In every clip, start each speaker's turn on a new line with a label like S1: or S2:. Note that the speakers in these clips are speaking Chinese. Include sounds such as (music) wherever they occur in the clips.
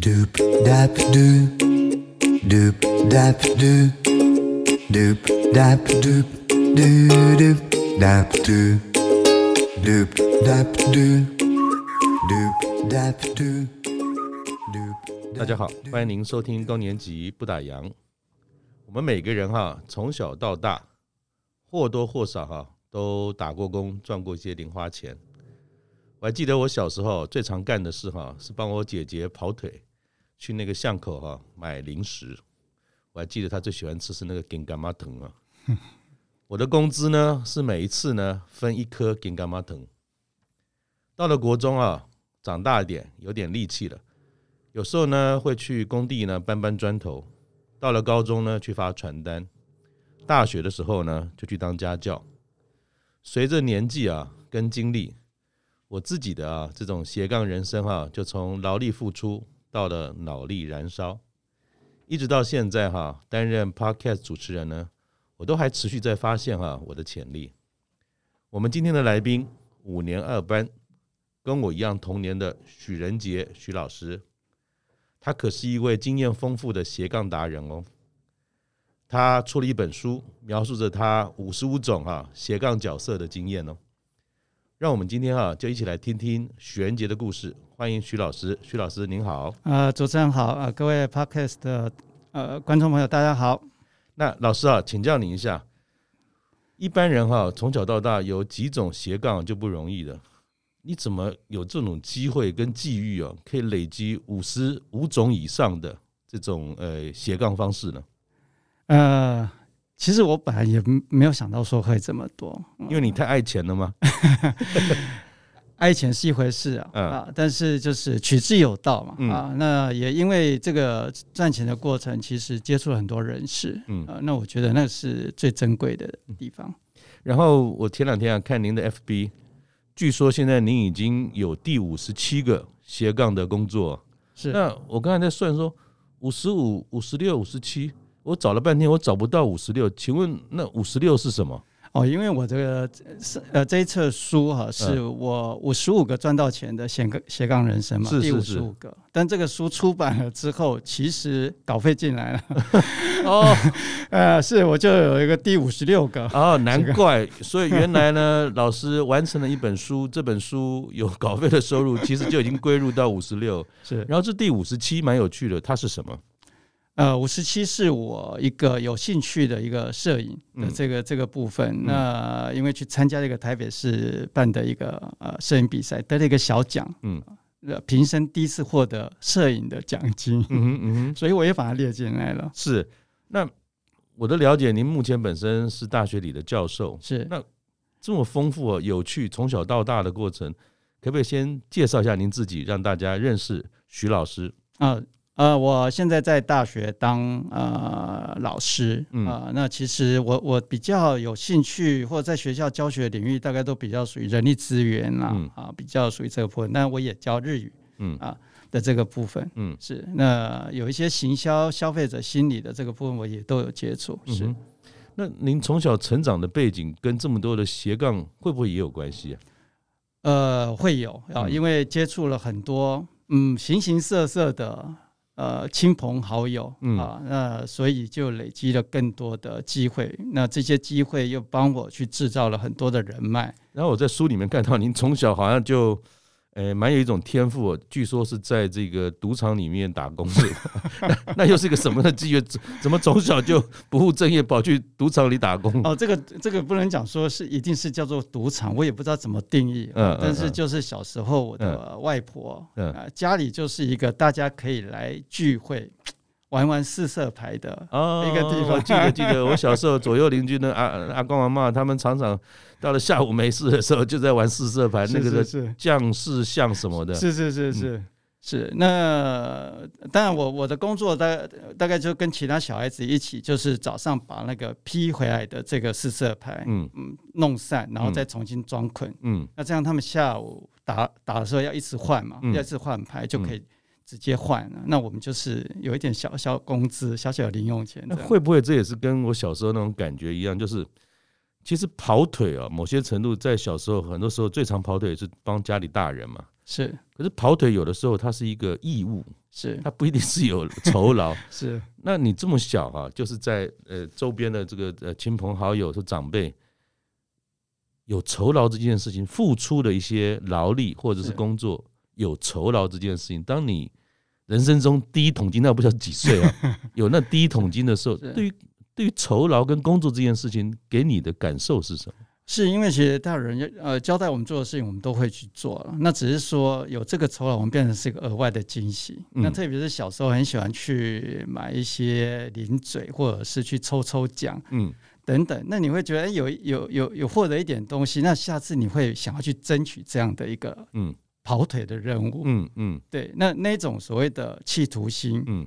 S1: Doop dap doo, doop dap doo, doop dap doop, doo doop dap doo, doop dap doo, doop dap doo, doop.
S2: 大家好，欢迎您收听高年级不打烊。我们每个人哈，从小到大或多或少哈都打过工，赚过一些零花钱。我还记得我小时候最常干的事哈，是帮我姐姐跑腿，去那个巷口哈买零食。我还记得他最喜欢吃是那个金柑仔糖啊。(laughs) 我的工资呢是每一次呢分一颗金柑仔糖。到了国中啊，长大一点，有点力气了，有时候呢会去工地呢搬搬砖头。到了高中呢去发传单，大学的时候呢就去当家教。随着年纪啊跟经历。我自己的啊，这种斜杠人生哈，就从劳力付出到了脑力燃烧，一直到现在哈，担任 Podcast 主持人呢，我都还持续在发现哈我的潜力。我们今天的来宾，五年二班，跟我一样同年的许仁杰许老师，他可是一位经验丰富的斜杠达人哦。他出了一本书，描述着他五十五种哈斜杠角色的经验哦。让我们今天啊，就一起来听听许仁杰的故事。欢迎许老师，许老师您好。
S3: 呃，主持人好啊，各位 Podcast 的呃观众朋友，大家好。
S2: 那老师啊，请教您一下，一般人哈、啊，从小到大有几种斜杠就不容易的，你怎么有这种机会跟际遇啊，可以累积五十五种以上的这种呃斜杠方式呢？
S3: 呃。其实我本来也没有想到说会这么多，
S2: 因为你太爱钱了吗？
S3: 爱钱是一回事啊，啊，但是就是取之有道嘛，啊，那也因为这个赚钱的过程，其实接触了很多人士，嗯，啊，那我觉得那是最珍贵的地方。
S2: 然后我前两天啊看您的 FB，据说现在您已经有第五十七个斜杠的工作，是。那我刚才在算说，五十五、五十六、五十七。我找了半天，我找不到五十六，请问那五十六是什么？
S3: 哦，因为我这个是呃这一册书哈，是我五十五个赚到钱的斜杠斜杠人生嘛，是是是第五十五个。但这个书出版了之后，其实稿费进来了。(laughs) 哦，(laughs) 呃，是我就有一个第五十六个。
S2: 哦，难怪，所以原来呢，老师完成了一本书，这本书有稿费的收入，其实就已经归入到五十六。(laughs) 是，然后这第五十七蛮有趣的，它是什么？
S3: 呃，五十七是我一个有兴趣的一个摄影的这个、嗯、这个部分。嗯、那因为去参加这个台北市办的一个呃摄影比赛，得了一个小奖，嗯，平生第一次获得摄影的奖金，嗯嗯，(laughs) 所以我也把它列进来了。
S2: 是，那我的了解，您目前本身是大学里的教授，是。那这么丰富、有趣，从小到大的过程，可不可以先介绍一下您自己，让大家认识徐老师？啊？呃
S3: 呃，我现在在大学当呃老师啊、那其实我我比较有兴趣，或者在学校教学领域，大概都比较属于人力资源啦，嗯、啊，比较属于这个部分。那我也教日语，嗯啊的这个部分，嗯是。那有一些行销、消费者心理的这个部分，我也都有接触。是。嗯、
S2: 那您从小成长的背景跟这么多的斜杠会不会也有关系啊？
S3: 呃，会有啊，因为接触了很多嗯形形色色的。呃，亲朋好友、嗯、啊，那所以就累积了更多的机会。那这些机会又帮我去制造了很多的人脉。
S2: 然后我在书里面看到，您从小好像就。诶，蛮有一种天赋，据说是在这个赌场里面打工的，(laughs) 那那又是一个什么的机缘？怎么从小就不务正业，跑去赌场里打工？(laughs)
S3: 哦，这个这个不能讲说是一定是叫做赌场，我也不知道怎么定义。嗯，但是就是小时候我的外婆，嗯，家里就是一个大家可以来聚会。玩玩四色牌的一个地方，哦，记得记得，我小时候左右邻居的阿阿公阿嬷，他们常常到了下午没事的时候，就在玩四色牌，那个是将士像什么的，是是是是、嗯、是。那当然，我我的工作大大概就跟其他小孩子一起，就是早上把那个批回来的这个四色牌，嗯。嗯，弄散，然后再重新装捆，嗯，那这样他们下午打打的时候要一直换嘛，要一直换牌就可以。直接换了，那我们就是有一点小小工资、小小零用钱。
S2: 那会不会这也是跟我小时候那种感觉一样？就是其实跑腿啊，某些程度在小时候很多时候最常跑腿是帮家里大人嘛。
S3: 是。
S2: 可是跑腿有的时候它是一个义务，
S3: 是
S2: 它不一定是有酬劳。(laughs)
S3: 是。
S2: 那你这么小啊，就是在呃周边的这个呃亲朋好友和长辈有酬劳这件事情，付出的一些劳力或者是工作有酬劳这件事情，当你人生中第一桶金，那不知道几岁啊？(laughs) 有那第一桶金的时候，对于对于酬劳跟工作这件事情，给你的感受是什么？
S3: 是因为其实大人呃交代我们做的事情，我们都会去做了。那只是说有这个酬劳，我们变成是一个额外的惊喜。嗯、那特别是小时候很喜欢去买一些零嘴，或者是去抽抽奖，嗯，等等。那你会觉得有有有有获得一点东西，那下次你会想要去争取这样的一个嗯跑腿的任务，嗯嗯，对。那那种所谓的企图心，嗯。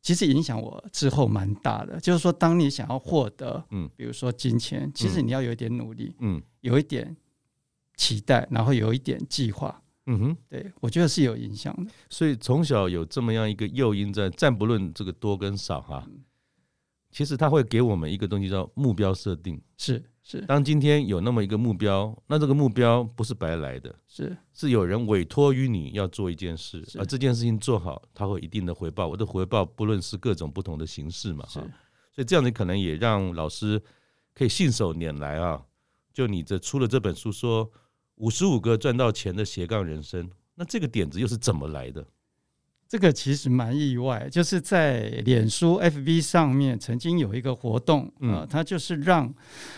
S3: 其实影响我之后蛮大的，就是说，当你想要获得，嗯，比如说金钱，其实你要有一点努力，嗯，有一点期待，然后有一点计划，嗯哼，对，我觉得是有影响的。
S2: 所以从小有这么样一个诱因在，暂不论这个多跟少哈，其实他会给我们一个东西叫目标设定，
S3: 是。是，
S2: 当今天有那么一个目标，那这个目标不是白来的，
S3: 是
S2: 是有人委托于你要做一件事，而这件事情做好，它会一定的回报。我的回报不论是各种不同的形式嘛，哈，所以这样子可能也让老师可以信手拈来啊。就你这出了这本书，说五十五个赚到钱的斜杠人生，那这个点子又是怎么来的？
S3: 这个其实蛮意外，就是在脸书 FB 上面曾经有一个活动，呃，它就是让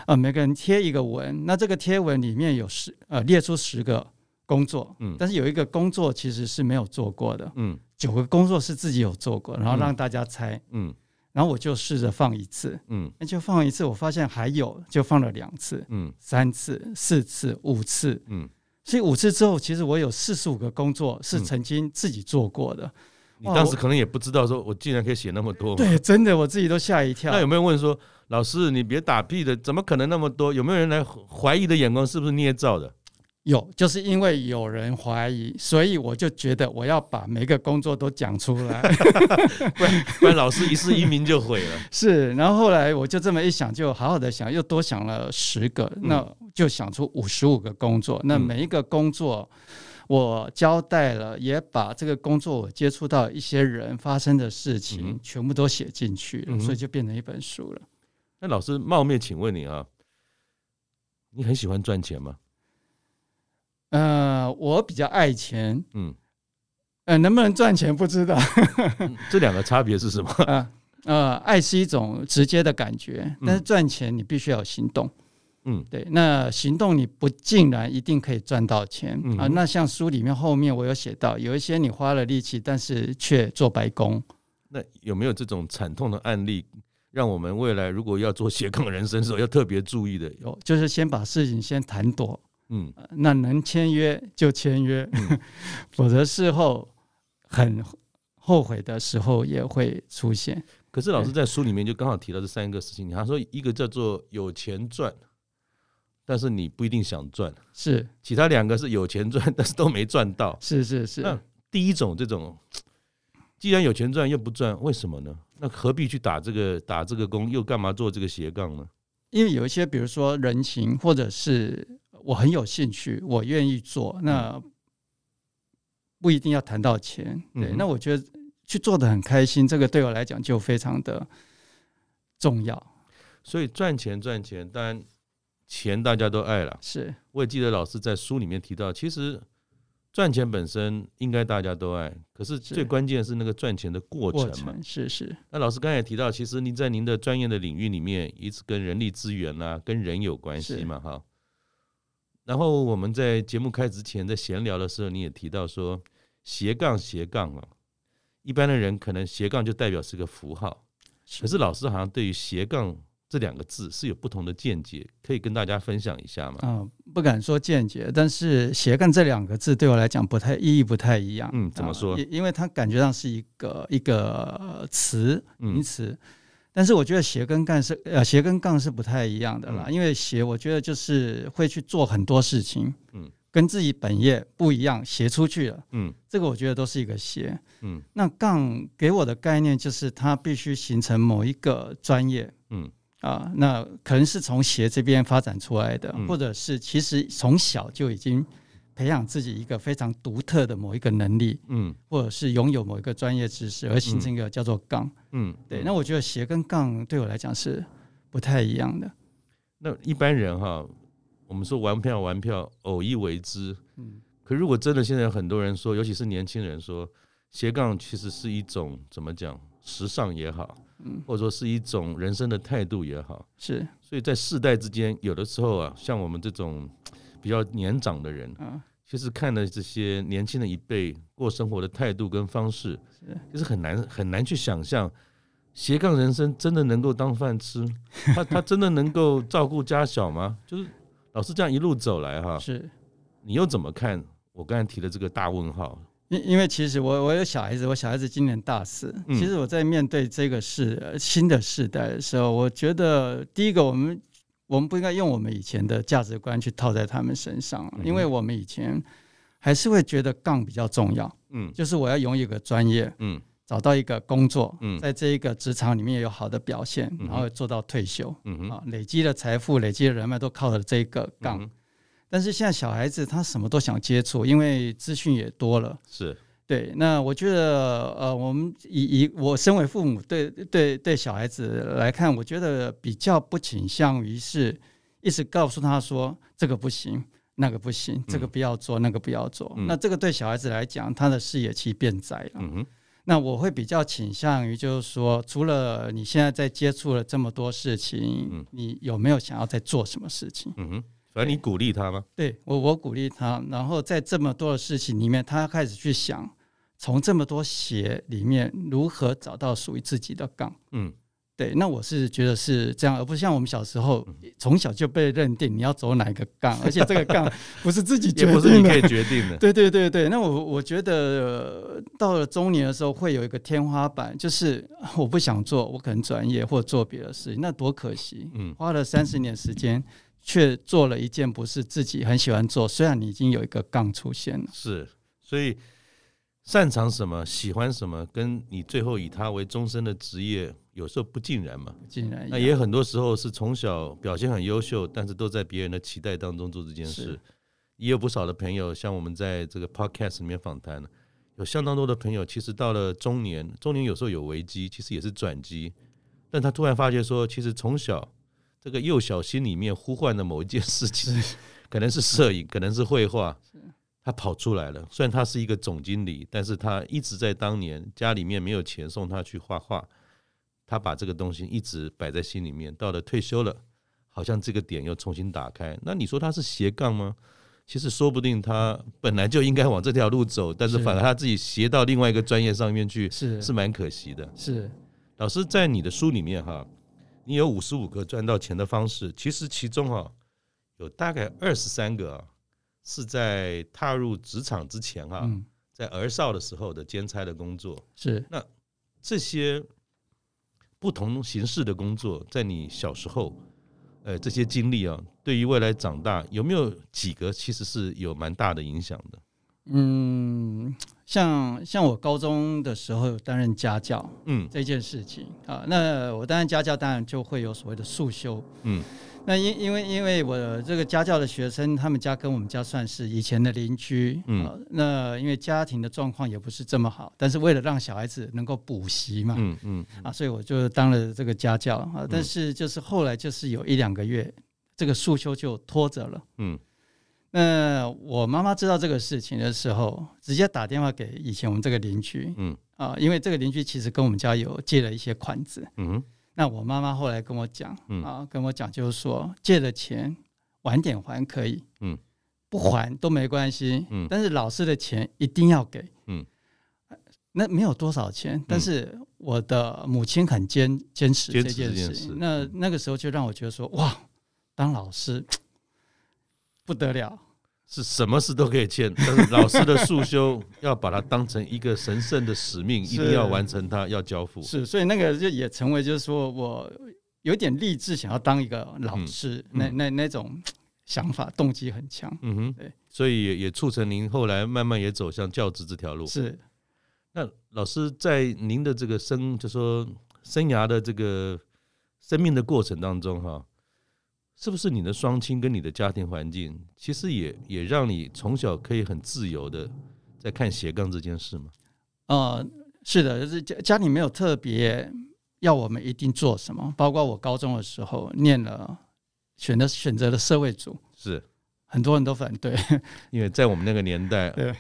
S3: 呃每个人贴一个文，那这个贴文里面有十呃列出十个工作，嗯，但是有一个工作其实是没有做过的，嗯，九个工作是自己有做过，然后让大家猜，嗯，然后我就试着放一次，嗯，那就放一次，我发现还有，就放了两次，嗯，三次、四次、五次，嗯。所以五次之后，其实我有四十五个工作是曾经自己做过的。
S2: 你当时可能也不知道，说我竟然可以写那么多。
S3: 对，真的我自己都吓一跳。
S2: 那有没有问说，老师你别打屁的，怎么可能那么多？有没有人来怀疑的眼光是不是捏造的？
S3: 有，就是因为有人怀疑，所以我就觉得我要把每个工作都讲出来，(laughs)
S2: 不然不然老师一世英名就毁了。(laughs)
S3: 是，然后后来我就这么一想，就好好的想，又多想了十个，那就想出五十五个工作。那每一个工作我交代了，也把这个工作我接触到一些人发生的事情全部都写进去了，所以就变成一本书了。
S2: 那老师冒昧请问你啊，你很喜欢赚钱吗？
S3: 呃，我比较爱钱，嗯，呃，能不能赚钱不知道，
S2: 嗯、这两个差别是什么？
S3: 啊，(laughs) 呃，爱是一种直接的感觉，但是赚钱你必须要有行动，嗯，对，那行动你不尽然一定可以赚到钱、嗯、啊。那像书里面后面我有写到，有一些你花了力气，但是却做白工。
S2: 那有没有这种惨痛的案例，让我们未来如果要做斜杠人生的时候要特别注意的？
S3: 有，就是先把事情先谈妥。嗯，那能签约就签约，嗯、(laughs) 否则事后很后悔的时候也会出现。
S2: 可是老师在书里面就刚好提到这三个事情，他说一个叫做有钱赚，但是你不一定想赚，
S3: 是
S2: 其他两个是有钱赚，但是都没赚到，
S3: 是是是。
S2: 那第一种这种，(tsk) 既然有钱赚又不赚，为什么呢？那何必去打这个打这个工，又干嘛做这个斜杠呢？
S3: 因为有一些，比如说人情，或者是。我很有兴趣，我愿意做，那不一定要谈到钱，对，那我觉得去做的很开心，这个对我来讲就非常的重要。
S2: 所以赚钱赚钱，当然钱大家都爱了。
S3: 是，
S2: 我也记得老师在书里面提到，其实赚钱本身应该大家都爱，可是最关键是那个赚钱的过程嘛。
S3: 是是。
S2: 那老师刚才也提到，其实您在您的专业的领域里面，一直跟人力资源啊，跟人有关系嘛，哈。然后我们在节目开之前，在闲聊的时候，你也提到说斜杠斜杠啊，一般的人可能斜杠就代表是个符号，可是老师好像对于斜杠这两个字是有不同的见解，可以跟大家分享一下吗？
S3: 嗯，不敢说见解，但是斜杠这两个字对我来讲不太意义不太一样。
S2: 嗯，怎么说？
S3: 因因为它感觉上是一个一个词名词。但是我觉得斜跟杠是呃斜跟杠是不太一样的啦，嗯、因为斜我觉得就是会去做很多事情，嗯，跟自己本业不一样，斜出去了，嗯，这个我觉得都是一个斜，嗯，那杠给我的概念就是它必须形成某一个专业，嗯。啊，那可能是从斜这边发展出来的，嗯、或者是其实从小就已经培养自己一个非常独特的某一个能力，嗯，或者是拥有某一个专业知识，而形成一个叫做杠，嗯，对。那我觉得斜跟杠对我来讲是不太一样的。
S2: 那一般人哈，我们说玩票玩票，偶一为之，嗯。可如果真的现在很多人说，尤其是年轻人说，斜杠其实是一种怎么讲，时尚也好，嗯，或者说是一种人生的态度也好，
S3: 是。
S2: 所以在世代之间，有的时候啊，像我们这种。比较年长的人，其实看了这些年轻的一辈过生活的态度跟方式，就是很难很难去想象斜杠人生真的能够当饭吃，他他真的能够照顾家小吗？就是老师这样一路走来哈，
S3: 是，
S2: 你又怎么看我刚才提的这个大问号？
S3: 因因为其实我我有小孩子，我小孩子今年大四，其实我在面对这个世新的世代的时候，我觉得第一个我们。我们不应该用我们以前的价值观去套在他们身上，因为我们以前还是会觉得杠比较重要。嗯，就是我要拥有一个专业，嗯，找到一个工作，嗯，在这一个职场里面有好的表现，然后做到退休，嗯啊，累积的财富、累积的人脉都靠着这个杠。但是现在小孩子他什么都想接触，因为资讯也多了。
S2: 是。
S3: 对，那我觉得，呃，我们以以我身为父母，对对对小孩子来看，我觉得比较不倾向于是一直告诉他说这个不行，那个不行，这个不要做，那个不要做。嗯、那这个对小孩子来讲，他的视野其实变窄了。嗯、那我会比较倾向于就是说，除了你现在在接触了这么多事情，嗯、你有没有想要在做什么事情？
S2: 嗯哼，反正你鼓励他吗？
S3: 对，我我鼓励他，然后在这么多的事情里面，他开始去想。从这么多鞋里面，如何找到属于自己的杠？嗯，对，那我是觉得是这样，而不是像我们小时候从小就被认定你要走哪个杠，(laughs) 而且这个杠不是自己决定的，
S2: 不是你可以决定的。(laughs)
S3: 对对对对，那我我觉得到了中年的时候会有一个天花板，就是我不想做，我可能转业或做别的事情，那多可惜。嗯，花了三十年时间，却做了一件不是自己很喜欢做，虽然你已经有一个杠出现了。
S2: 是，所以。擅长什么，喜欢什么，跟你最后以他为终身的职业，有时候不尽然嘛。
S3: 尽然。
S2: 那也很多时候是从小表现很优秀，但是都在别人的期待当中做这件事。也有不少的朋友，像我们在这个 podcast 里面访谈，有相当多的朋友，其实到了中年，中年有时候有危机，其实也是转机。但他突然发觉说，其实从小这个幼小心里面呼唤的某一件事情，(laughs) 可能是摄影，可能是绘画。他跑出来了，虽然他是一个总经理，但是他一直在当年家里面没有钱送他去画画，他把这个东西一直摆在心里面。到了退休了，好像这个点又重新打开。那你说他是斜杠吗？其实说不定他本来就应该往这条路走，但是反而他自己斜到另外一个专业上面去，是是蛮可惜的。
S3: 是
S2: 老师在你的书里面哈，你有五十五个赚到钱的方式，其实其中哈有大概二十三个啊。是在踏入职场之前哈，在儿少的时候的兼差的工作
S3: 是。
S2: 那这些不同形式的工作，在你小时候，呃，这些经历啊，对于未来长大有没有几个其实是有蛮大的影响的？
S3: 嗯，像像我高中的时候担任家教，嗯，这件事情啊，那我担任家教当然就会有所谓的速修，嗯。那因因为因为我这个家教的学生，他们家跟我们家算是以前的邻居，嗯，那因为家庭的状况也不是这么好，但是为了让小孩子能够补习嘛，嗯嗯，啊，所以我就当了这个家教啊，但是就是后来就是有一两个月，这个束修就拖着了，嗯，那我妈妈知道这个事情的时候，直接打电话给以前我们这个邻居，嗯，啊，因为这个邻居其实跟我们家有借了一些款子，嗯。那我妈妈后来跟我讲，嗯、啊，跟我讲就是说，借的钱晚点还可以，嗯，不还都没关系，嗯，但是老师的钱一定要给，嗯，那没有多少钱，但是我的母亲很坚坚持这件事情，那那个时候就让我觉得说，哇，当老师 (tsk) 不得了。
S2: 是什么事都可以欠，但是老师的束修要把它当成一个神圣的使命，一定要完成它，要交付。
S3: 是，所以那个就也成为，就是说我有点励志想要当一个老师，嗯、那那那种想法动机很强。嗯哼，对，
S2: 所以也也促成您后来慢慢也走向教职这条路。
S3: 是，
S2: 那老师在您的这个生，就说生涯的这个生命的过程当中，哈。是不是你的双亲跟你的家庭环境，其实也也让你从小可以很自由的在看斜杠这件事吗？
S3: 呃，是的，就是家家里没有特别要我们一定做什么，包括我高中的时候念了选的选择了社会组，
S2: 是
S3: 很多人都反对，(laughs)
S2: 因为在我们那个年代，
S3: 对，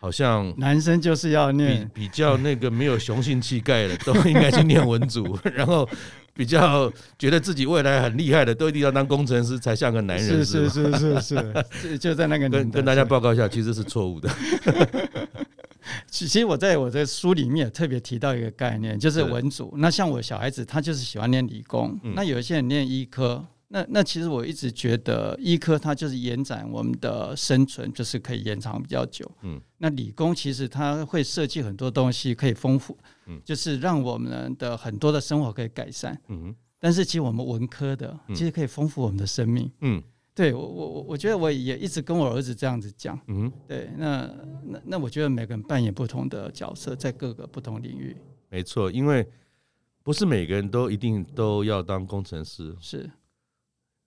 S2: 好像
S3: 男生就是要念
S2: 比比较那个没有雄性气概的，都应该去念文组，(laughs) 然后。比较觉得自己未来很厉害的，都一定要当工程师才像个男人，
S3: 是是是是是，是 (laughs) 就在那个
S2: 跟跟大家报告一下，其实是错误的。(laughs)
S3: 其实我在我的书里面也特别提到一个概念，就是文组。那像我小孩子，他就是喜欢念理工，那有一些人念医科。那那其实我一直觉得医科它就是延展我们的生存，就是可以延长比较久。嗯，那理工其实它会设计很多东西可以丰富，嗯，就是让我们的很多的生活可以改善。嗯，但是其实我们文科的其实可以丰富我们的生命。嗯，对我我我觉得我也一直跟我儿子这样子讲。嗯，对，那那那我觉得每个人扮演不同的角色，在各个不同领域。
S2: 没错，因为不是每个人都一定都要当工程师。
S3: 是。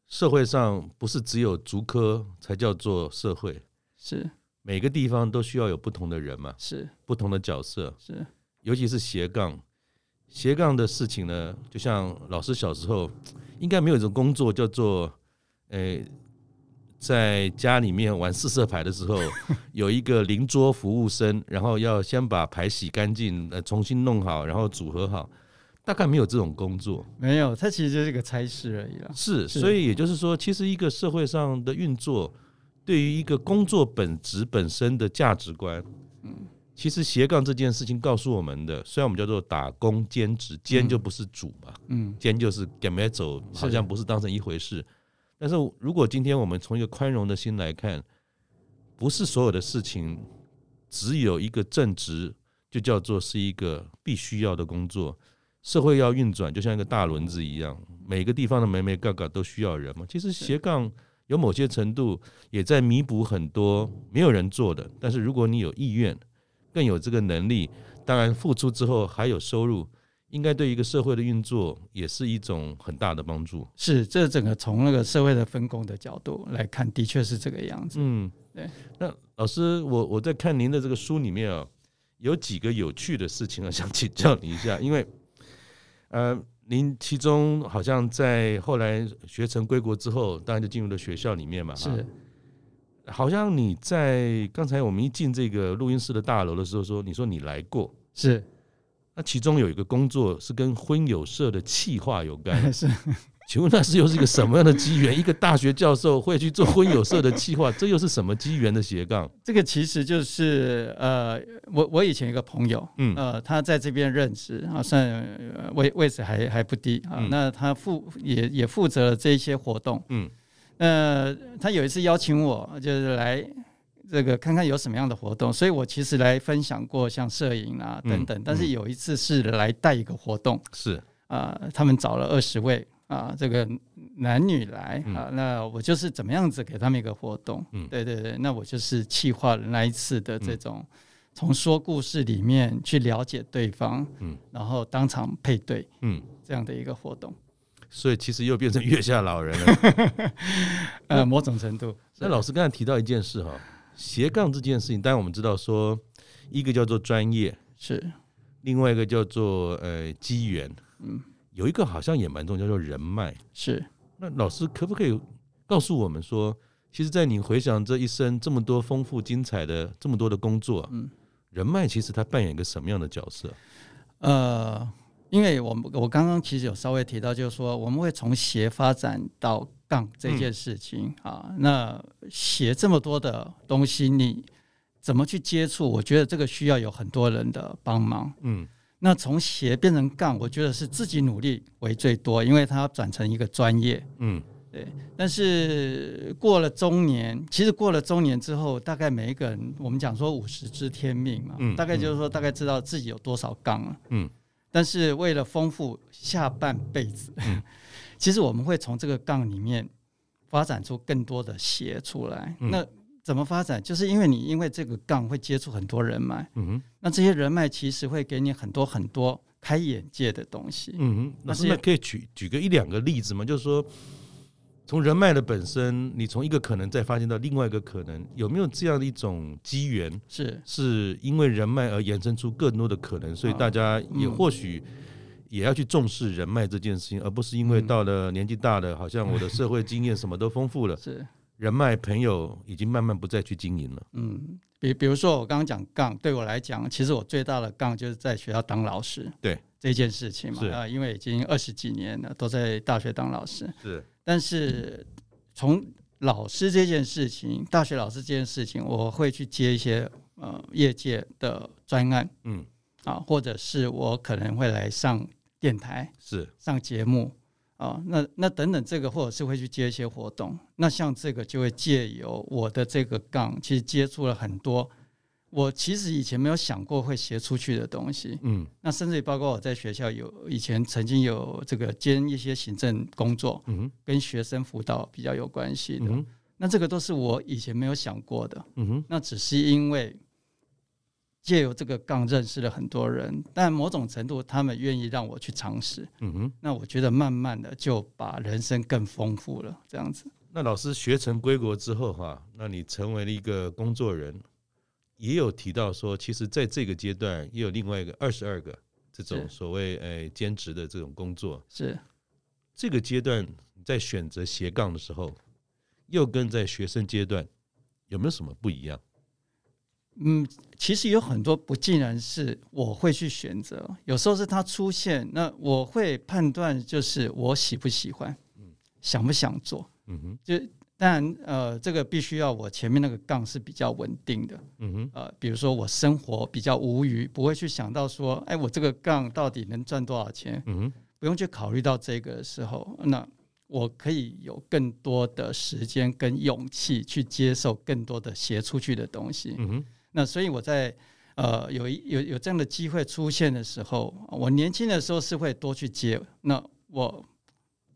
S2: 社会上不是只有竹科才叫做社会，
S3: 是。
S2: 每个地方都需要有不同的人嘛，
S3: 是。
S2: 不同的角色，
S3: 是。
S2: 尤其是斜杠，斜杠的事情呢，就像老师小时候应该没有一种工作叫做，诶，在家里面玩四色牌的时候，(laughs) 有一个邻桌服务生，然后要先把牌洗干净，呃，重新弄好，然后组合好。大概没有这种工作，
S3: 没有，它其实就是一个差事而已了。
S2: 是，所以也就是说，其实一个社会上的运作，对于一个工作本质本身的价值观，嗯，其实斜杠这件事情告诉我们的，虽然我们叫做打工兼职，兼就不是主嘛，嗯，兼就是兼没走，好像不是当成一回事。但是如果今天我们从一个宽容的心来看，不是所有的事情只有一个正职，就叫做是一个必须要的工作。社会要运转，就像一个大轮子一样，每个地方的每每嘎嘎都需要人嘛。其实斜杠有某些程度也在弥补很多没有人做的，但是如果你有意愿，更有这个能力，当然付出之后还有收入，应该对一个社会的运作也是一种很大的帮助。
S3: 是，这整个从那个社会的分工的角度来看，的确是这个样子。嗯，对。
S2: 那老师，我我在看您的这个书里面啊，有几个有趣的事情啊，想请教你一下，因为。呃，您其中好像在后来学成归国之后，当然就进入了学校里面嘛。
S3: 是，
S2: 好像你在刚才我们一进这个录音室的大楼的时候说，你说你来过。
S3: 是，
S2: 那其中有一个工作是跟婚友社的企划有关。(laughs)
S3: 是。
S2: 请问那是又是一个什么样的机缘？一个大学教授会去做婚友社的计划，这又是什么机缘的斜杠？
S3: 这个其实就是呃，我我以前一个朋友，嗯，呃，他在这边任职啊，算位位置还还不低啊。那他负也也负责了这些活动，嗯，呃，他有一次邀请我，就是来这个看看有什么样的活动，所以我其实来分享过像摄影啊等等，但是有一次是来带一个活动，
S2: 是
S3: 啊，他们找了二十位。啊，这个男女来啊，那我就是怎么样子给他们一个活动？嗯，对对对，那我就是企划了那一次的这种从说故事里面去了解对方，嗯，然后当场配对，嗯，这样的一个活动。
S2: 所以其实又变成月下老人了，(laughs)
S3: 呃，某种程度。
S2: 那老师刚才提到一件事哈，斜杠这件事情，当然我们知道说，一个叫做专业
S3: 是，
S2: 另外一个叫做呃机缘，嗯。有一个好像也蛮重要，叫做人脉。
S3: 是，
S2: 那老师可不可以告诉我们说，其实，在你回想这一生这么多丰富精彩的这么多的工作，嗯，人脉其实它扮演一个什么样的角色？
S3: 呃，因为我们我刚刚其实有稍微提到，就是说我们会从斜发展到杠这件事情啊。那斜这么多的东西，你怎么去接触？我觉得这个需要有很多人的帮忙。嗯。那从斜变成杠，我觉得是自己努力为最多，因为它转成一个专业。嗯，对。但是过了中年，其实过了中年之后，大概每一个人，我们讲说五十知天命嘛，嗯，大概就是说大概知道自己有多少杠了。嗯。但是为了丰富下半辈子，嗯，(laughs) 其实我们会从这个杠里面发展出更多的斜出来。嗯，那怎么发展？就是因为你因为这个杠会接触很多人脉，嗯哼，那这些人脉其实会给你很多很多开眼界的东西，
S2: 嗯哼。那现在可以举举个一两个例子吗？就是说，从人脉的本身，你从一个可能再发现到另外一个可能，有没有这样的一种机缘？
S3: 是
S2: 是因为人脉而衍生出更多的可能，所以大家也或许也要去重视人脉这件事情，而不是因为到了年纪大了，好像我的社会经验什么都丰富了，
S3: 是
S2: 人脉朋友已经慢慢不再去经营了。
S3: 嗯。比比如说，我刚刚讲杠，对我来讲，其实我最大的杠就是在学校当老师，
S2: 对
S3: 这件事情嘛啊，因为已经二十几年了，都在大学当老师。
S2: 是，
S3: 但是从老师这件事情，大学老师这件事情，我会去接一些呃业界的专案，嗯啊，或者是我可能会来上电台，
S2: 是
S3: 上节目。啊，那那等等，这个或者是会去接一些活动，那像这个就会借由我的这个杠，其实接触了很多我其实以前没有想过会写出去的东西，嗯，那甚至于包括我在学校有以前曾经有这个兼一些行政工作，嗯，跟学生辅导比较有关系的，嗯，那这个都是我以前没有想过的，嗯哼，那只是因为。借由这个杠认识了很多人，但某种程度他们愿意让我去尝试，嗯哼，那我觉得慢慢的就把人生更丰富了，这样子。
S2: 那老师学成归国之后哈，那你成为了一个工作人，也有提到说，其实在这个阶段也有另外一个二十二个这种所谓诶兼职的这种工作，
S3: 是
S2: 这个阶段在选择斜杠的时候，又跟在学生阶段有没有什么不一样？
S3: 嗯，其实有很多不尽然是我会去选择，有时候是它出现，那我会判断就是我喜不喜欢，嗯，想不想做，嗯哼，就当然呃，这个必须要我前面那个杠是比较稳定的，嗯哼，呃，比如说我生活比较无余，不会去想到说，哎，我这个杠到底能赚多少钱，嗯哼，不用去考虑到这个的时候，那我可以有更多的时间跟勇气去接受更多的写出去的东西，嗯哼。那所以我在呃有一有有这样的机会出现的时候，我年轻的时候是会多去接。那我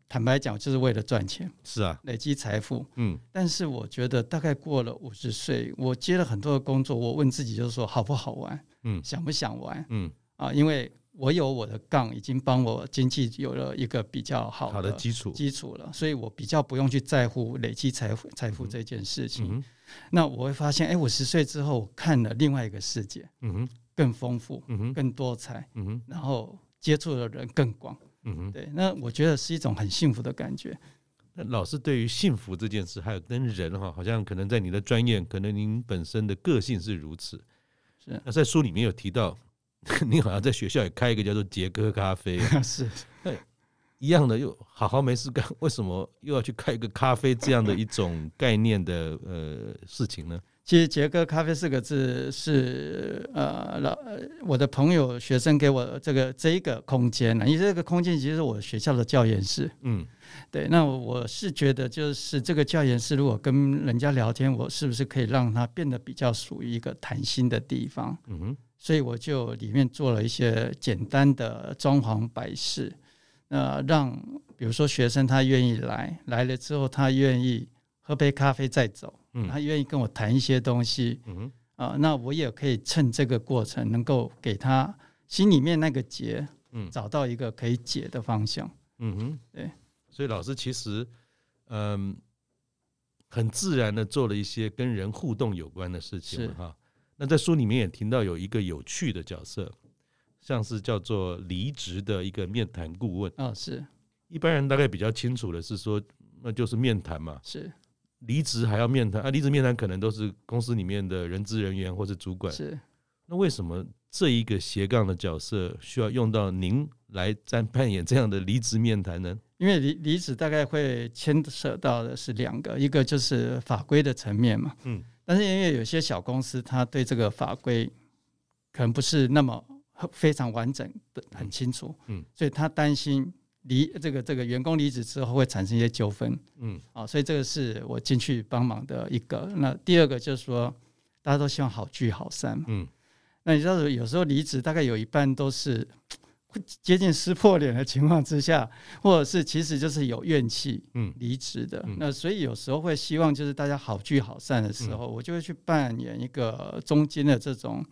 S3: 坦白讲，就是为了赚钱，
S2: 是啊，
S3: 累积财富。嗯，但是我觉得大概过了五十岁，我接了很多的工作，我问自己就是说好不好玩？嗯，想不想玩？嗯啊，因为我有我的杠，已经帮我经济有了一个比较好的，
S2: 基础
S3: 基础了，所以我比较不用去在乎累积财富财富这件事情。那我会发现，哎，五十岁之后看了另外一个世界，嗯哼，更丰富，嗯哼，更多彩，嗯哼，然后接触的人更广，嗯哼，对，那我觉得是一种很幸福的感觉。
S2: 那老师对于幸福这件事，还有跟人哈，好像可能在你的专业，可能您本身的个性是如此。是。那在书里面有提到，(laughs) 你好像在学校也开一个叫做杰哥咖啡，(laughs)
S3: 是。
S2: 一样的，又好好没事干，为什么又要去开一个咖啡这样的一种概念的呃事情呢？
S3: 其实“杰哥咖啡”四个字是呃老我的朋友学生给我这个这一个空间呢，因为这个空间其实是我学校的教研室。嗯，对。那我是觉得，就是这个教研室，如果跟人家聊天，我是不是可以让它变得比较属于一个谈心的地方？嗯哼。所以我就里面做了一些简单的装潢摆饰。那，让比如说学生他愿意来，来了之后他愿意喝杯咖啡再走，嗯，他愿意跟我谈一些东西，啊、呃，那我也可以趁这个过程能够给他心里面那个结，嗯，找到一个可以解的方向，嗯哼，对，
S2: 所以老师其实，嗯，很自然的做了一些跟人互动有关的事情哈。那在书里面也听到有一个有趣的角色。像是叫做离职的一个面谈顾问
S3: 啊，是
S2: 一般人大概比较清楚的是说，那就是面谈嘛，
S3: 是
S2: 离职还要面谈啊，离职面谈可能都是公司里面的人资人员或者主管，
S3: 是
S2: 那为什么这一个斜杠的角色需要用到您来在扮演这样的离职面谈呢？
S3: 因为离离职大概会牵涉到的是两个，一个就是法规的层面嘛，嗯，但是因为有些小公司他对这个法规可能不是那么。非常完整的很清楚，嗯，所以他担心离这个这个员工离职之后会产生一些纠纷，嗯，啊，所以这个是我进去帮忙的一个。那第二个就是说，大家都希望好聚好散嘛，嗯，那你知道有时候离职大概有一半都是会接近撕破脸的情况之下，或者是其实就是有怨气，嗯，离职的。那所以有时候会希望就是大家好聚好散的时候，我就会去扮演一个中间的这种。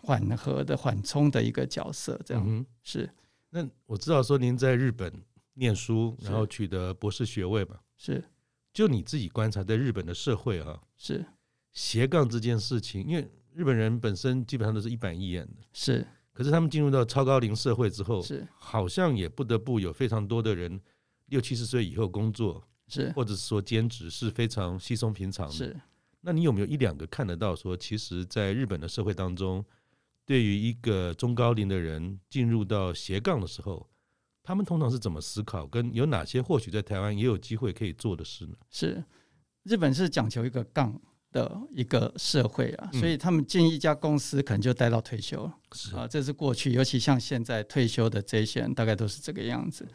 S3: 缓和的缓冲的一个角色，这样、嗯、是。
S2: 那我知道说您在日本念书，然后取得博士学位嘛？
S3: 是。
S2: 就你自己观察，在日本的社会啊，
S3: 是
S2: 斜杠这件事情，因为日本人本身基本上都是一板一眼的，
S3: 是。
S2: 可是他们进入到超高龄社会之后，
S3: 是
S2: 好像也不得不有非常多的人六七十岁以后工作，
S3: 是
S2: 或者是说兼职是非常稀松平常的。
S3: 是。
S2: 那你有没有一两个看得到说，其实，在日本的社会当中，对于一个中高龄的人进入到斜杠的时候，他们通常是怎么思考？跟有哪些或许在台湾也有机会可以做的事呢？
S3: 是日本是讲求一个杠。的一个社会啊，所以他们进一家公司可能就待到退休，是。啊，这是过去，尤其像现在退休的这些人，大概都是这个样子。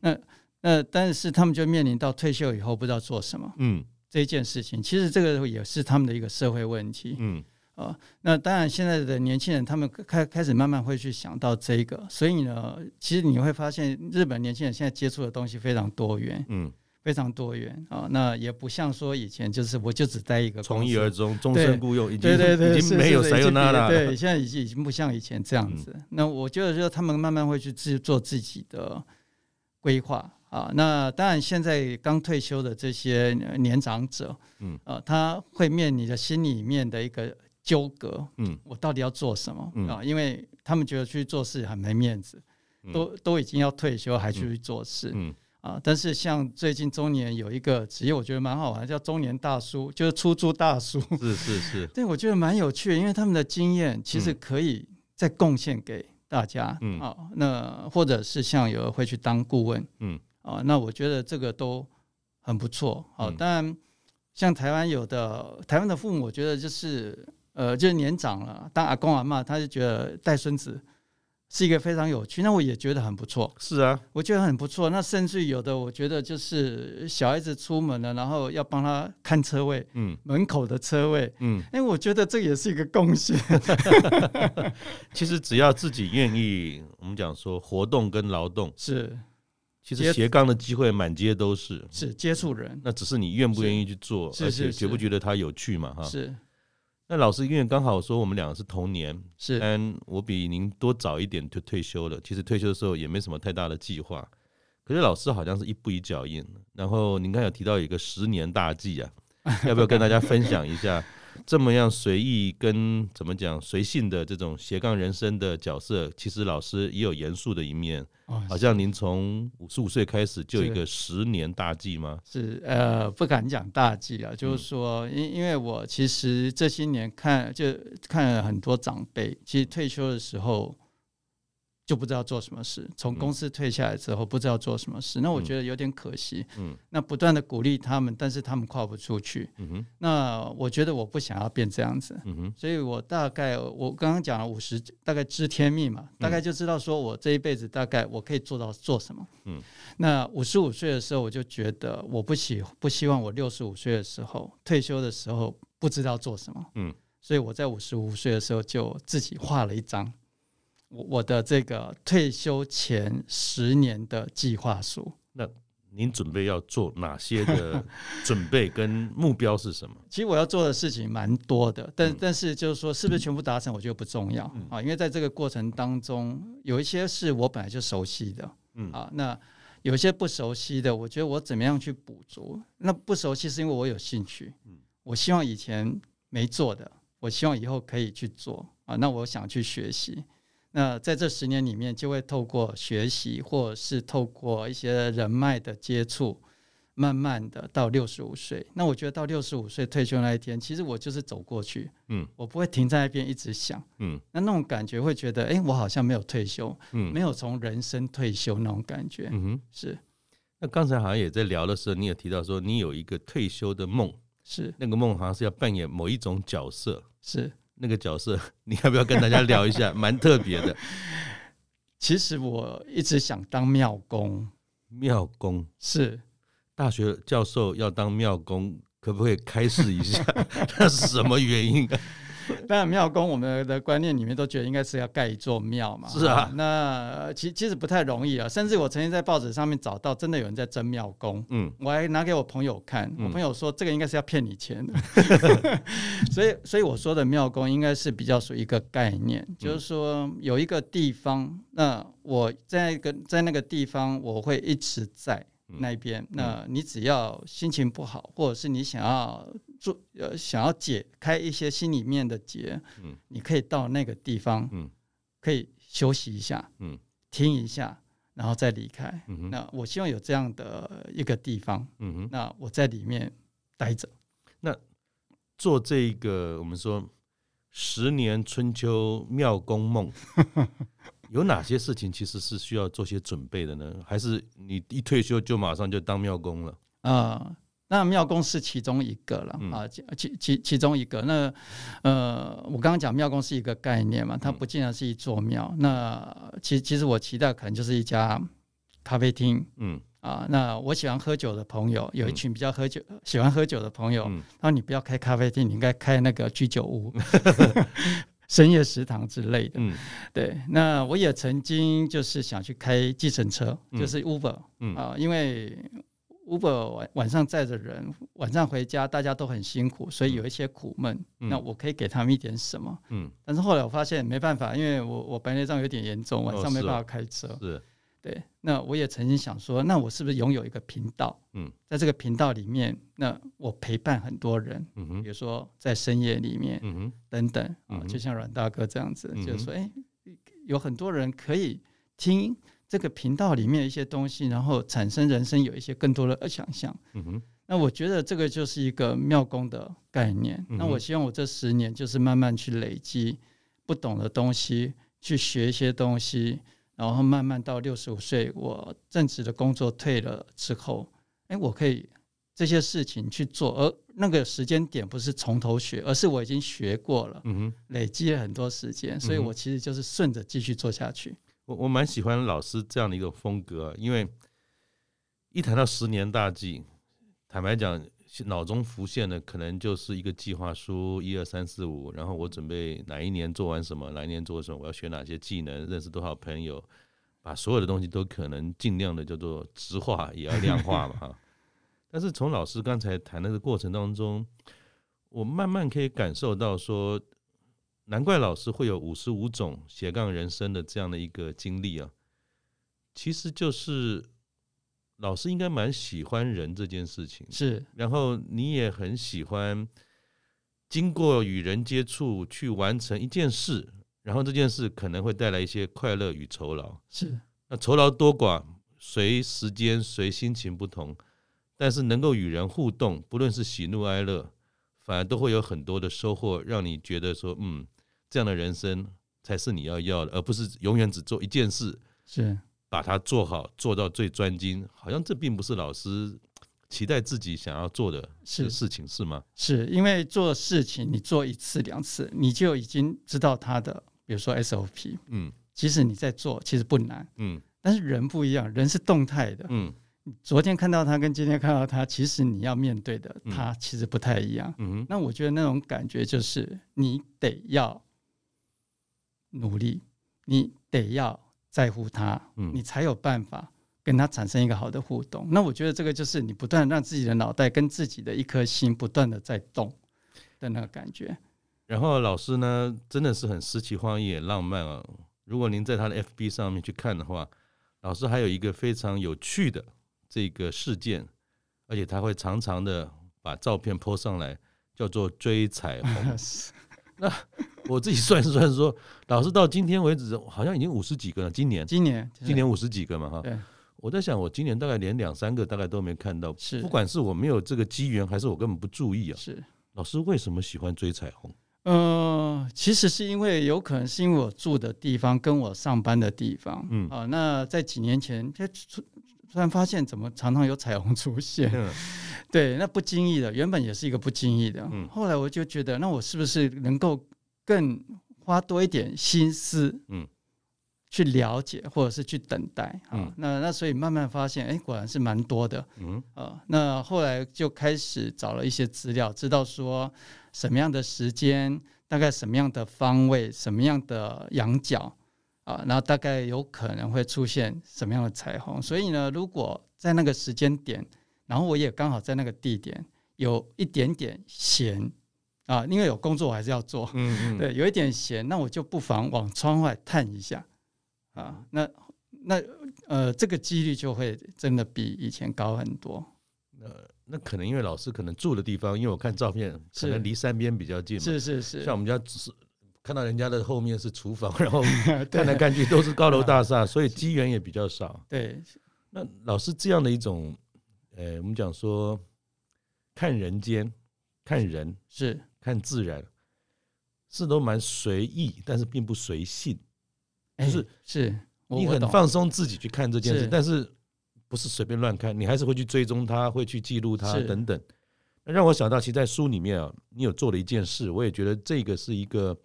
S3: 那那但是他们就面临到退休以后不知道做什么，嗯，这件事情，其实这个也是他们的一个社会问题，嗯。啊，那当然现在的年轻人他们开开始慢慢会去想到这个，所以呢，其实你会发现日本年轻人现在接触的东西非常多元，嗯。非常多元啊，那也不像说以前就是我就只待一个
S2: 从一而终，终身雇佣，已经
S3: 对对对，
S2: 已经没有谁有那了。
S3: 对，现在已经已经不像以前这样子。嗯、那我觉得说他们慢慢会去自做自己的规划啊。那当然，现在刚退休的这些年长者，嗯啊，他会面临着心里面的一个纠葛，嗯，我到底要做什么、嗯、啊？因为他们觉得去做事很没面子，嗯、都都已经要退休还去做事，嗯。嗯啊，但是像最近中年有一个职业，我觉得蛮好玩，叫中年大叔，就是出租大叔。
S2: 是是是，
S3: 对，我觉得蛮有趣的，因为他们的经验其实可以再贡献给大家。嗯啊，那或者是像有人会去当顾问，嗯啊，那我觉得这个都很不错。好、啊，当然像台湾有的台湾的父母，我觉得就是呃，就是年长了，当阿公阿嬷，他就觉得带孙子。是一个非常有趣，那我也觉得很不错。
S2: 是啊，
S3: 我觉得很不错。那甚至有的，我觉得就是小孩子出门了，然后要帮他看车位，嗯，门口的车位，嗯，哎，我觉得这也是一个贡献。(laughs)
S2: 其实只要自己愿意，我们讲说活动跟劳动
S3: 是，
S2: 其实斜杠的机会满街都是，
S3: 是接触人，
S2: 那只是你愿不愿意去做，而且觉不觉得它有趣嘛？哈，
S3: 是。
S2: 那老师因为刚好说我们两个是同年，
S3: 是，
S2: 但我比您多早一点就退休了。其实退休的时候也没什么太大的计划，可是老师好像是一步一脚印。然后您刚才有提到有一个十年大计啊，(laughs) 要不要跟大家分享一下？这么样随意跟怎么讲随性的这种斜杠人生的角色，其实老师也有严肃的一面。好像您从五十五岁开始就有一个十年大计吗？
S3: 是呃，不敢讲大计啊，就是说，因因为我其实这些年看就看了很多长辈，其实退休的时候。就不知道做什么事，从公司退下来之后不知道做什么事，嗯、那我觉得有点可惜。嗯，那不断的鼓励他们，但是他们跨不出去。嗯哼，那我觉得我不想要变这样子。嗯哼，所以我大概我刚刚讲了五十，大概知天命嘛，大概就知道说我这一辈子大概我可以做到做什么。嗯，那五十五岁的时候，我就觉得我不喜不希望我六十五岁的时候退休的时候不知道做什么。嗯，所以我在五十五岁的时候就自己画了一张。我我的这个退休前十年的计划书，
S2: 那您准备要做哪些的 (laughs) 准备跟目标是什么？
S3: 其实我要做的事情蛮多的，但但是就是说是不是全部达成，我觉得不重要啊，因为在这个过程当中，有一些是我本来就熟悉的，嗯啊，那有一些不熟悉的，我觉得我怎么样去补足？那不熟悉是因为我有兴趣，嗯，我希望以前没做的，我希望以后可以去做啊，那我想去学习。那在这十年里面，就会透过学习，或者是透过一些人脉的接触，慢慢的到六十五岁。那我觉得到六十五岁退休那一天，其实我就是走过去，嗯，我不会停在那边一直想，嗯，那那种感觉会觉得，哎，我好像没有退休，嗯，没有从人生退休那种感觉，嗯哼，是。
S2: 那刚才好像也在聊的时候，你有提到说你有一个退休的梦，
S3: 是
S2: 那个梦好像是要扮演某一种角色，
S3: 是。
S2: 那个角色，你要不要跟大家聊一下？(laughs) 蛮特别的。
S3: 其实我一直想当庙工。
S2: 庙工
S3: 是
S2: 大学教授要当庙工，可不可以开示一下？(laughs) 那是什么原因啊？(laughs)
S3: 当然，庙公我们的观念里面都觉得应该是要盖一座庙嘛。
S2: 是啊，
S3: 那其其实不太容易啊。甚至我曾经在报纸上面找到，真的有人在争庙公。嗯，我还拿给我朋友看，我朋友说这个应该是要骗你钱的。嗯、(laughs) (laughs) 所以，所以我说的庙公应该是比较属于一个概念，就是说有一个地方，那我在一个在那个地方，我会一直在。那边，那你只要心情不好，或者是你想要做呃想要解开一些心里面的结，嗯，你可以到那个地方，嗯，可以休息一下，嗯，听一下，然后再离开。嗯，那我希望有这样的一个地方，嗯哼，那我在里面待着。
S2: 那做这个我们说十年春秋妙公梦。(laughs) 有哪些事情其实是需要做些准备的呢？还是你一退休就马上就当庙公了？
S3: 啊、呃，那庙公是其中一个了啊，其其其其中一个。那呃，我刚刚讲庙公是一个概念嘛，它不尽然是一座庙。嗯、那其其实我期待可能就是一家咖啡厅。嗯啊，那我喜欢喝酒的朋友，有一群比较喝酒、嗯、喜欢喝酒的朋友，那、嗯、你不要开咖啡厅，你应该开那个居酒屋。(laughs) (laughs) 深夜食堂之类的，嗯，对。那我也曾经就是想去开计程车，就是 Uber，嗯啊，因为 Uber 晚晚上载着人，晚上回家大家都很辛苦，所以有一些苦闷。那我可以给他们一点什么？嗯。但是后来我发现没办法，因为我我白内障有点严重，晚上没办法开车。是。对，那我也曾经想说，那我是不是拥有一个频道？嗯，在这个频道里面，那我陪伴很多人，嗯，比如说在深夜里面，嗯，等等啊，就像阮大哥这样子，就是说，哎，有很多人可以听这个频道里面的一些东西，然后产生人生有一些更多的想象，嗯哼，那我觉得这个就是一个妙功的概念。那我希望我这十年就是慢慢去累积不懂的东西，去学一些东西。然后慢慢到六十五岁，我正职的工作退了之后，哎，我可以这些事情去做，而那个时间点不是从头学，而是我已经学过了，嗯哼，累积了很多时间，所以我其实就是顺着继续做下去。
S2: 我我蛮喜欢老师这样的一个风格，因为一谈到十年大计，坦白讲。脑中浮现的可能就是一个计划书，一二三四五，然后我准备哪一年做完什么，哪一年做什么，我要学哪些技能，认识多少朋友，把所有的东西都可能尽量的叫做直化，也要量化嘛哈。但是从老师刚才谈的过程当中，我慢慢可以感受到说，难怪老师会有五十五种斜杠人生的这样的一个经历啊，其实就是。老师应该蛮喜欢人这件事情，
S3: 是。
S2: 然后你也很喜欢经过与人接触去完成一件事，然后这件事可能会带来一些快乐与酬劳，
S3: 是。
S2: 那酬劳多寡随时间随心情不同，但是能够与人互动，不论是喜怒哀乐，反而都会有很多的收获，让你觉得说，嗯，这样的人生才是你要要的，而不是永远只做一件事。
S3: 是。
S2: 把它做好，做到最专精，好像这并不是老师期待自己想要做的事情，是，是吗？
S3: 是因为做事情，你做一次两次，你就已经知道它的，比如说 SOP，嗯，即使你在做，其实不难，嗯，但是人不一样，人是动态的，嗯，昨天看到他跟今天看到他，其实你要面对的他其实不太一样，嗯，那我觉得那种感觉就是你得要努力，你得要。在乎他，你才有办法跟他产生一个好的互动。嗯、那我觉得这个就是你不断让自己的脑袋跟自己的一颗心不断的在动的那个感觉。
S2: 然后老师呢，真的是很诗情画意也浪漫啊。如果您在他的 FB 上面去看的话，老师还有一个非常有趣的这个事件，而且他会常常的把照片 po 上来，叫做追彩虹。(laughs) 那 (laughs) 我自己算是算说，老师到今天为止好像已经五十几个了。今年，
S3: 今年，
S2: 今年五十几个嘛，哈。
S3: 对。
S2: 我在想，我今年大概连两三个大概都没看到。
S3: 是。
S2: 不管是我没有这个机缘，还是我根本不注意啊。
S3: 是。老
S2: 师为什么喜欢追彩虹？
S3: 嗯、呃，其实是因为有可能是因为我住的地方跟我上班的地方。嗯。啊，那在几年前，就突然发现怎么常常有彩虹出现。嗯 (laughs) 对，那不经意的，原本也是一个不经意的。嗯，后来我就觉得，那我是不是能够更花多一点心思，嗯，去了解或者是去等待啊？嗯，那那所以慢慢发现，哎，果然是蛮多的。嗯啊，那后来就开始找了一些资料，知道说什么样的时间，大概什么样的方位，什么样的仰角啊，然后大概有可能会出现什么样的彩虹。所以呢，如果在那个时间点，然后我也刚好在那个地点有一点点闲啊，因为有工作我还是要做，嗯嗯，(laughs) 对，有一点闲，那我就不妨往窗外探一下啊。那那呃，这个几率就会真的比以前高很多。
S2: 呃那可能因为老师可能住的地方，因为我看照片，可能离山边比较近。
S3: 是是是，
S2: 像我们家只是看到人家的后面是厨房，(laughs) 然后看来看去都是高楼大厦，所以机缘也比较少。
S3: 对，
S2: 那老师这样的一种，呃，我们讲说看人间、看人
S3: 是。
S2: 看自然，是都蛮随意，但是并不随性，就是
S3: 是。
S2: 你很放松自己去看这件事，但是。不是随便乱看，你还是会去追踪它，会去记录它等等。那让我想到，其实，在书里面啊，你有做了一件事，我也觉得这个是一个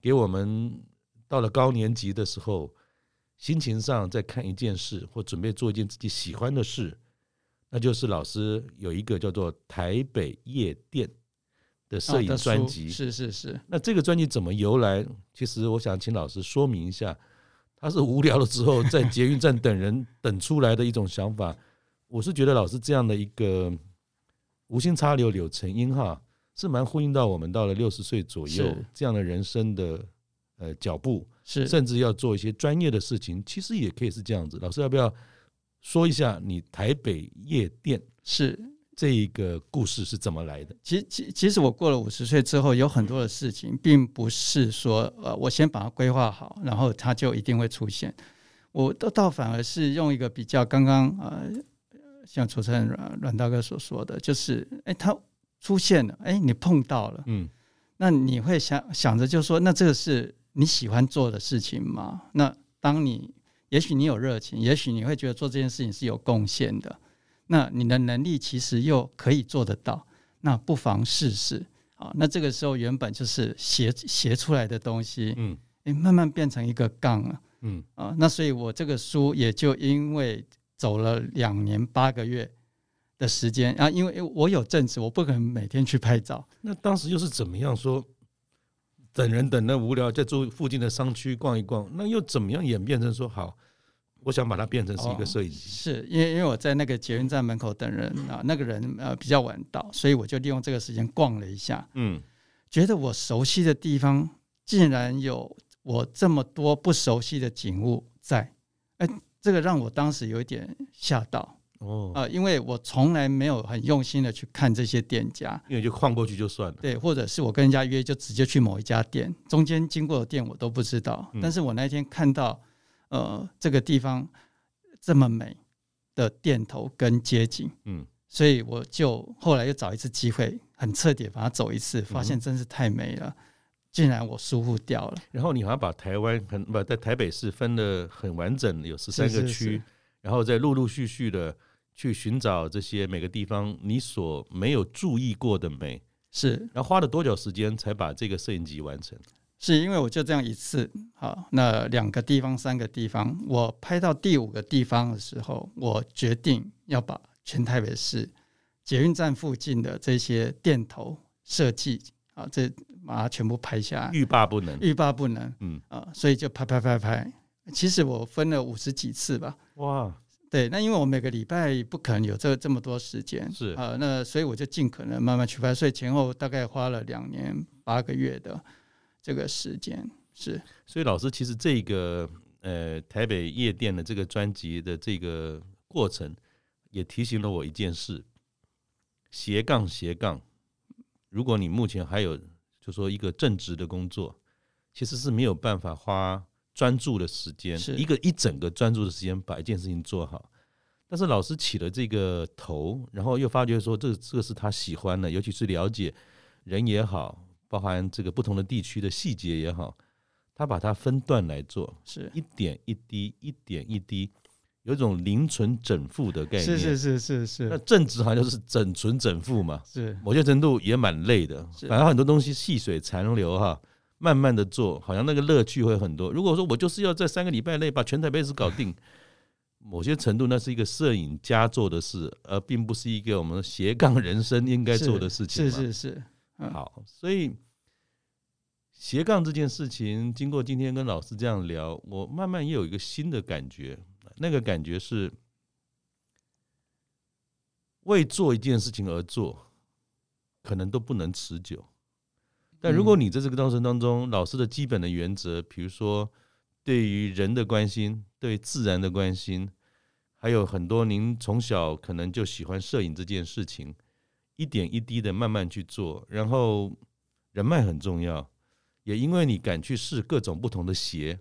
S2: 给我们到了高年级的时候，心情上在看一件事或准备做一件自己喜欢的事，那就是老师有一个叫做《台北夜店》的摄影专辑。
S3: 是是是。
S2: 那这个专辑怎么由来？其实我想请老师说明一下。他是无聊了之后在捷运站等人 (laughs) 等出来的一种想法，我是觉得老师这样的一个无心插柳柳成荫哈，是蛮呼应到我们到了六十岁左右这样的人生的呃脚步，是甚至要做一些专业的事情，其实也可以是这样子。老师要不要说一下你台北夜店
S3: 是？
S2: 这一个故事是怎么来的？
S3: 其实，其其实我过了五十岁之后，有很多的事情，并不是说呃，我先把它规划好，然后它就一定会出现。我倒倒反而是用一个比较刚刚呃，像主持人阮阮大哥所说的，就是哎，它出现了，哎，你碰到了，嗯，那你会想想着，就说，那这个是你喜欢做的事情吗？那当你也许你有热情，也许你会觉得做这件事情是有贡献的。那你的能力其实又可以做得到，那不妨试试啊。那这个时候原本就是斜斜出来的东西，嗯，诶，慢慢变成一个杠了，嗯啊。那所以我这个书也就因为走了两年八个月的时间啊，因为我有正职，我不可能每天去拍照。
S2: 那当时又是怎么样说？等人等的无聊，在住附近的商区逛一逛，那又怎么样演变成说好？我想把它变成是一个摄影机，哦，
S3: 是因为因为我在那个捷运站门口等人啊，那个人呃比较晚到，所以我就利用这个时间逛了一下，嗯，觉得我熟悉的地方竟然有我这么多不熟悉的景物在，哎，这个让我当时有一点吓到哦，啊，因为我从来没有很用心的去看这些店家，
S2: 因为就晃过去就算了，
S3: 对，或者是我跟人家约就直接去某一家店，中间经过的店我都不知道，但是我那天看到。呃，这个地方这么美的店头跟街景，嗯，所以我就后来又找一次机会，很彻底把它走一次，发现真是太美了，竟然我疏忽掉了。
S2: 然后你好像把台湾很不在台北市分得很完整，有十三个区，然后再陆陆续续的去寻找这些每个地方你所没有注意过的美，
S3: 是。
S2: 然后花了多久时间才把这个摄影集完成？
S3: 是因为我就这样一次，好，那两个地方、三个地方，我拍到第五个地方的时候，我决定要把全台北市捷运站附近的这些店头设计啊，这把它全部拍下来，
S2: 欲罢不能，
S3: 欲罢不能，嗯啊，所以就拍拍拍拍。其实我分了五十几次吧，
S2: 哇，
S3: 对，那因为我每个礼拜不可能有这这么多时间，
S2: 是
S3: 啊，那所以我就尽可能慢慢去拍，所以前后大概花了两年八个月的。这个时间是，
S2: 所以老师其实这个呃台北夜店的这个专辑的这个过程，也提醒了我一件事：斜杠斜杠。如果你目前还有就说一个正职的工作，其实是没有办法花专注的时间是，一个一整个专注的时间把一件事情做好。但是老师起了这个头，然后又发觉说这这个是他喜欢的，尤其是了解人也好。包含这个不同的地区的细节也好，他把它分段来做，
S3: 是
S2: 一点一滴，一点一滴，有一种零存整付的概念。
S3: 是是是是是。
S2: 那正职好像就是整存整付嘛，
S3: 是
S2: 某些程度也蛮累的。反正很多东西细水长流哈，慢慢的做，好像那个乐趣会很多。如果说我就是要在三个礼拜内把全台北市搞定，某些程度那是一个摄影家做的事，而并不是一个我们斜杠人生应该做的事情。
S3: 是是是。
S2: 好，所以斜杠这件事情，经过今天跟老师这样聊，我慢慢也有一个新的感觉。那个感觉是为做一件事情而做，可能都不能持久。但如果你在这个过程当中，老师的基本的原则，比如说对于人的关心，对自然的关心，还有很多您从小可能就喜欢摄影这件事情，一点一滴的慢慢去做，然后人脉很重要，也因为你敢去试各种不同的鞋，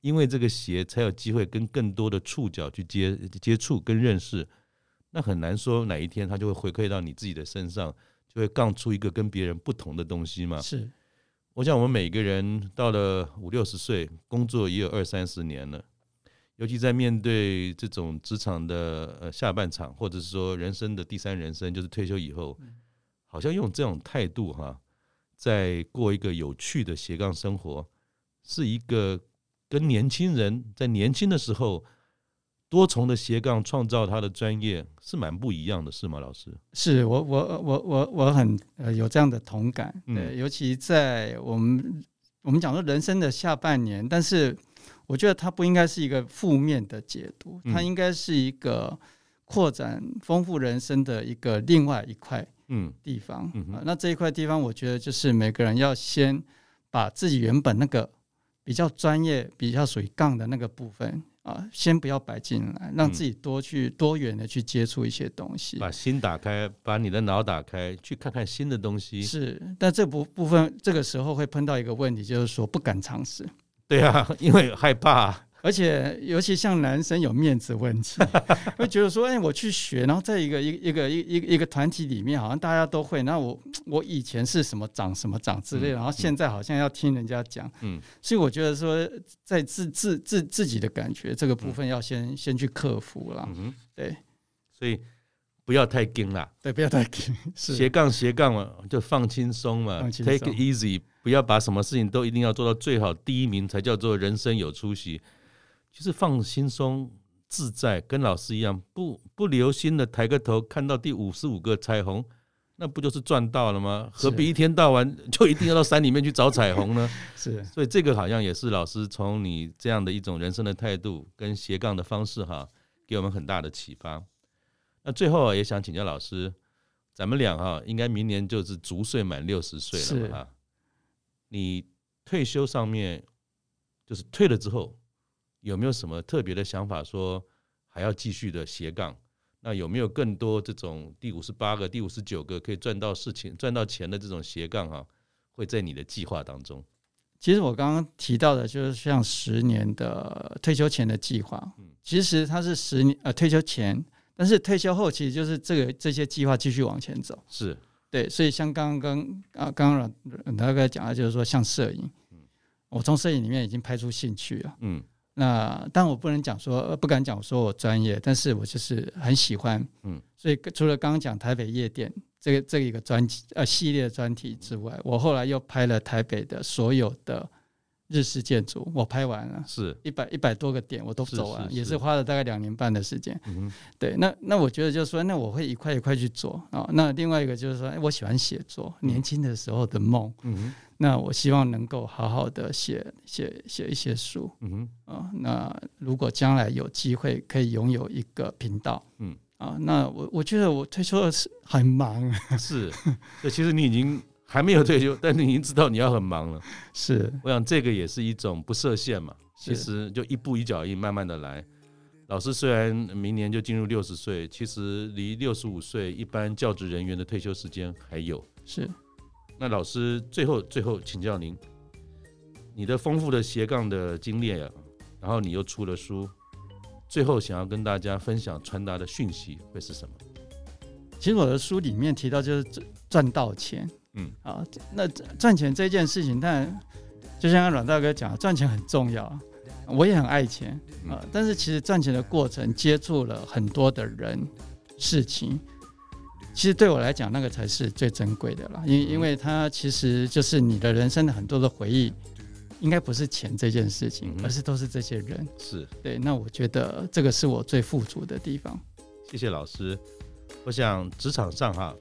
S2: 因为这个鞋才有机会跟更多的触角去接接触跟认识，那很难说哪一天它就会回馈到你自己的身上，就会杠出一个跟别人不同的东西嘛。
S3: 是。
S2: 我想，我们每个人到了五六十岁，工作也有二三十年了，尤其在面对这种职场的呃下半场，或者是说人生的第三人生，就是退休以后，好像用这种态度哈，在过一个有趣的斜杠生活，是一个跟年轻人在年轻的时候。多重的斜杠创造他的专业是蛮不一样的，是吗，老师？
S3: 是我我我我我很呃有这样的同感，对，嗯、尤其在我们我们讲说人生的下半年，但是我觉得它不应该是一个负面的解读，它应该是一个扩展丰富人生的一个另外一块嗯地方，嗯嗯、那这一块地方，我觉得就是每个人要先把自己原本那个比较专业、比较属于杠的那个部分。啊，先不要摆进来，让自己多去多元的去接触一些东西，
S2: 把心打开，把你的脑打开，去看看新的东西。
S3: 是，但这部部分这个时候会碰到一个问题，就是说不敢尝试。
S2: 对啊，因为害怕。
S3: 而且，尤其像男生有面子问题，(laughs) 会觉得说：“哎，我去学，然后在一个一一个一一一个团体里面，好像大家都会。那我我以前是什么长什么长之类的，然后现在好像要听人家讲。嗯，所以我觉得说，在自自自自己的感觉这个部分，要先先去克服了。嗯，对，
S2: 所以不要太紧了。
S3: 对，不要太紧。(laughs)
S2: 斜杠斜杠嘛，就放轻松嘛，take it easy，不要把什么事情都一定要做到最好，第一名才叫做人生有出息。其实放轻松自在，跟老师一样，不不留心的抬个头看到第五十五个彩虹，那不就是赚到了吗？何必一天到晚就一定要到山里面去找彩虹呢？(laughs)
S3: 是，
S2: 所以这个好像也是老师从你这样的一种人生的态度跟斜杠的方式哈，给我们很大的启发。那最后也想请教老师，咱们俩哈应该明年就是足岁满六十岁了哈，你退休上面就是退了之后。有没有什么特别的想法？说还要继续的斜杠？那有没有更多这种第五十八个、第五十九个可以赚到事情、赚到钱的这种斜杠哈？会在你的计划当中？
S3: 其实我刚刚提到的，就是像十年的退休前的计划。嗯，其实它是十年呃退休前，但是退休后其实就是这个这些计划继续往前走。
S2: 是
S3: 对，所以像刚刚啊刚刚大概讲的，就是说像摄影，嗯我从摄影里面已经拍出兴趣了。嗯。那但我不能讲说，不敢讲说我专业，但是我就是很喜欢，嗯，所以除了刚刚讲台北夜店这个这个一个专辑呃系列专题之外，我后来又拍了台北的所有的。日式建筑我拍完了，是一百一百多个点我都走完，也是花了大概两年半的时间。嗯，对，那那我觉得就是说，那我会一块一块去做啊。那另外一个就是说，我喜欢写作，年轻的时候的梦。嗯，那我希望能够好好的写写写一些书。嗯啊，那如果将来有机会可以拥有一个频道，嗯啊，那我我觉得我退休的是很忙。(laughs)
S2: 是，所以其实你已经。还没有退休，(laughs) 但是你已经知道你要很忙了。
S3: 是，
S2: 我想这个也是一种不设限嘛。其实就一步一脚印，慢慢的来。老师虽然明年就进入六十岁，其实离六十五岁一般教职人员的退休时间还有。
S3: 是。
S2: 那老师最后最后请教您，你的丰富的斜杠的经历啊，然后你又出了书，最后想要跟大家分享传达的讯息会是什么？
S3: 其实我的书里面提到就是赚到钱。嗯，啊，那赚钱这件事情，但就像阮大哥讲，赚钱很重要，我也很爱钱啊。但是其实赚钱的过程，接触了很多的人、事情，其实对我来讲，那个才是最珍贵的啦。因因为它其实就是你的人生的很多的回忆，应该不是钱这件事情，而是都是这些人。
S2: 是
S3: 对，那我觉得这个是我最富足的地方。
S2: 谢谢老师，我想职场上哈。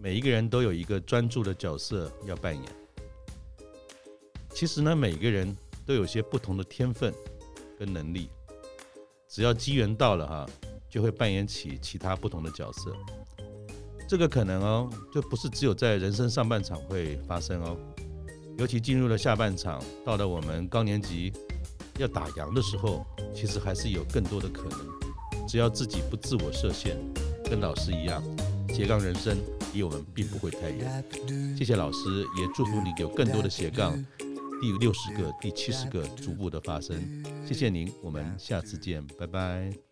S2: 每一个人都有一个专注的角色要扮演。其实呢，每个人都有些不同的天分跟能力，只要机缘到了哈，就会扮演起其他不同的角色。这个可能哦，就不是只有在人生上半场会发生哦，尤其进入了下半场，到了我们高年级，要打烊的时候，其实还是有更多的可能。只要自己不自我设限，跟老师一样，斜杠人生离我们并不会太远。谢谢老师，也祝福你有更多的斜杠，第六十个、第七十个逐步的发生。谢谢您，我们下次见，拜拜。